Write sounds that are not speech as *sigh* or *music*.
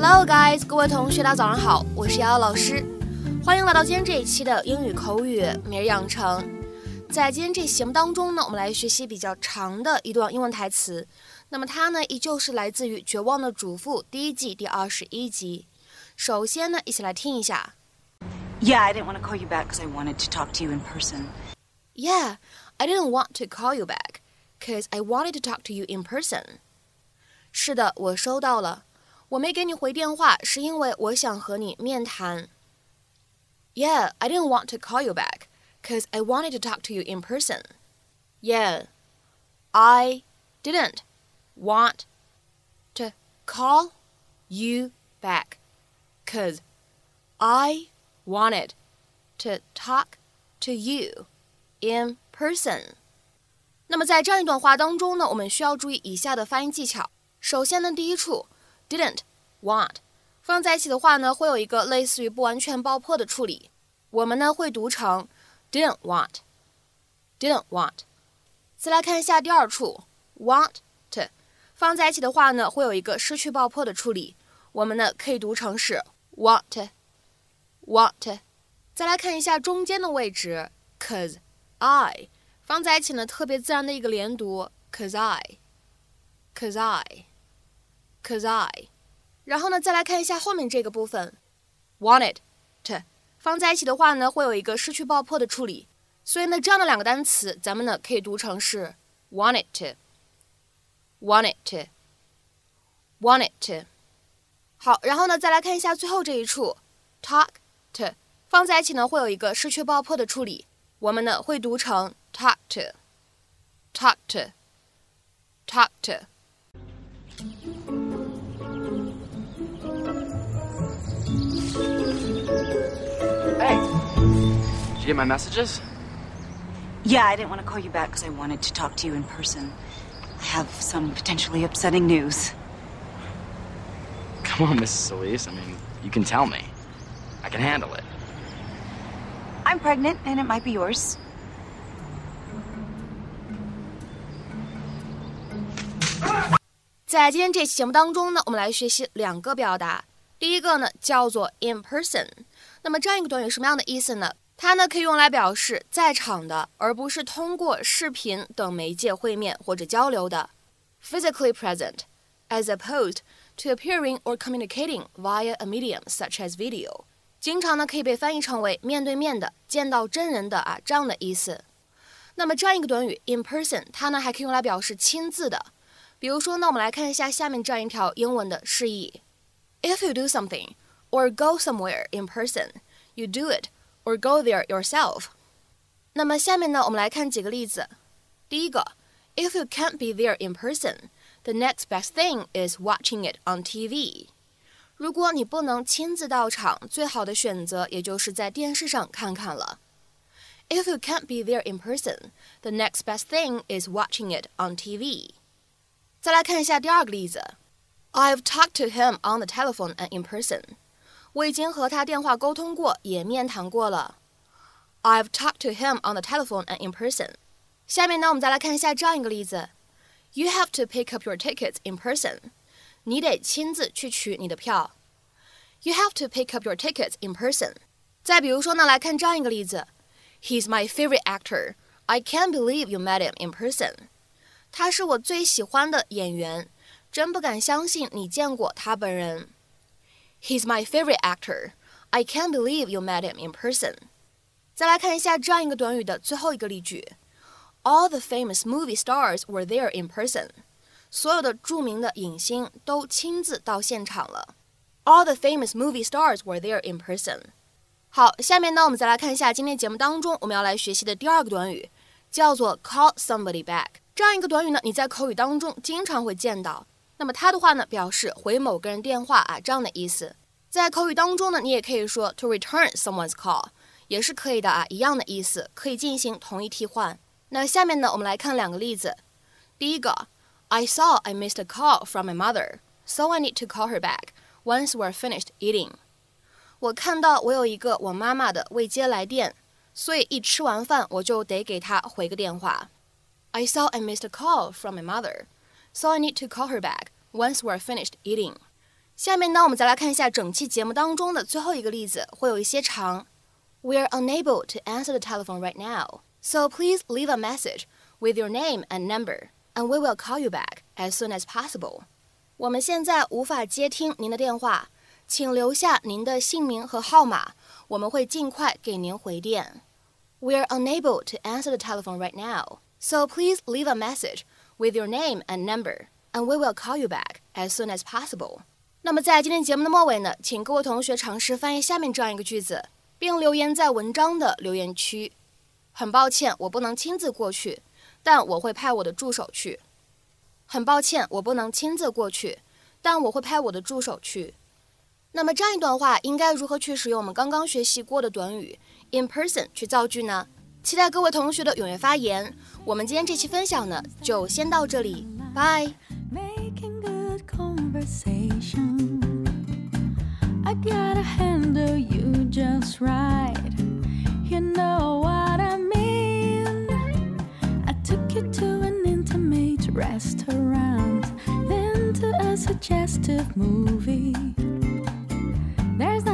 Hello, guys，各位同学，大家早上好，我是瑶瑶老师，欢迎来到今天这一期的英语口语每日养成。在今天这节目当中呢，我们来学习比较长的一段英文台词。那么它呢，依旧是来自于《绝望的主妇》第一季第二十一集。首先呢，一起来听一下。Yeah, I didn't want to call you back because I wanted to talk to you in person. Yeah, I didn't want to call you back because I wanted to talk to you in person. 是的，我收到了。我没给你回电话，是因为我想和你面谈。Yeah, I didn't want to call you back. because I wanted to talk to you in person. Yeah, I didn't want to call you back because I wanted to talk to you in person. 那么在这样一段话当中呢，我们需要注意以下的发音技巧。首先呢，第一处 didn't want 放在一起的话呢，会有一个类似于不完全爆破的处理，我们呢会读成。Didn't want, didn't want。再来看一下第二处，want to 放在一起的话呢，会有一个失去爆破的处理，我们呢可以读成是 want, want。再来看一下中间的位置，cause I 放在一起呢，特别自然的一个连读，cause I, cause I, cause I。然后呢，再来看一下后面这个部分，want e d to。放在一起的话呢，会有一个失去爆破的处理，所以呢，这样的两个单词，咱们呢可以读成是 want it，want it，want it。好，然后呢，再来看一下最后这一处 talk to，放在一起呢会有一个失去爆破的处理，我们呢会读成 talk to，talk to，talk to。get my messages? Yeah, I didn't want to call you back because I wanted to talk to you in person. I have some potentially upsetting news. Come on, Mrs. Elise. I mean, you can tell me. I can handle it. I'm pregnant, and it might be yours. *laughs* in person，那么这样一个短语什么样的意思呢？它呢可以用来表示在场的，而不是通过视频等媒介会面或者交流的。Physically present, as opposed to appearing or communicating via a medium such as video，经常呢可以被翻译成为面对面的、见到真人的啊这样的意思。那么这样一个短语 in person，它呢还可以用来表示亲自的。比如说，那我们来看一下下面这样一条英文的释义：If you do something or go somewhere in person, you do it or go there yourself。那么下面呢，我们来看几个例子。第一个，If you can't be there in person, the next best thing is watching it on TV。如果你不能亲自到场，最好的选择也就是在电视上看看了。If you can't be there in person, the next best thing is watching it on TV。再来看一下第二个例子。I've talked to him on the telephone and in person。我已经和他电话沟通过，也面谈过了。I've talked to him on the telephone and in person。下面呢，我们再来看一下这样一个例子。You have to pick up your tickets in person。你得亲自去取你的票。You have to pick up your tickets in person。再比如说呢，来看这样一个例子。He's my favorite actor. I can't believe you met him in person。他是我最喜欢的演员，真不敢相信你见过他本人。He's my favorite actor. I can't believe you met him in person. 再来看一下这样一个短语的最后一个例句 All the famous movie stars were there in person. 所有的著名的影星都亲自到现场了 All the famous movie stars were there in person. 好，下面呢，我们再来看一下今天节目当中我们要来学习的第二个短语，叫做 call somebody back. 这样一个短语呢，你在口语当中经常会见到。那么它的话呢，表示回某个人电话啊这样的意思。在口语当中呢，你也可以说 to return someone's call，也是可以的啊，一样的意思，可以进行同义替换。那下面呢，我们来看两个例子。第一个，I saw I missed a call from my mother, so I need to call her back once we're finished eating。我看到我有一个我妈妈的未接来电，所以一吃完饭我就得给她回个电话。I saw I missed a call from my mother, so I need to call her back once we're finished eating。下面呢，我们再来看一下整期节目当中的最后一个例子，会有一些长。We are unable to answer the telephone right now, so please leave a message with your name and number, and we will call you back as soon as possible. 我们现在无法接听您的电话，请留下您的姓名和号码，我们会尽快给您回电。We are unable to answer the telephone right now, so please leave a message with your name and number, and we will call you back as soon as possible. 那么在今天节目的末尾呢，请各位同学尝试翻译下面这样一个句子，并留言在文章的留言区。很抱歉我不能亲自过去，但我会派我的助手去。很抱歉我不能亲自过去，但我会派我的助手去。那么这样一段话应该如何去使用我们刚刚学习过的短语 in person 去造句呢？期待各位同学的踊跃发言。我们今天这期分享呢就先到这里，拜。I gotta handle you just right. You know what I mean. I took you to an intimate restaurant, then to a suggestive movie. There's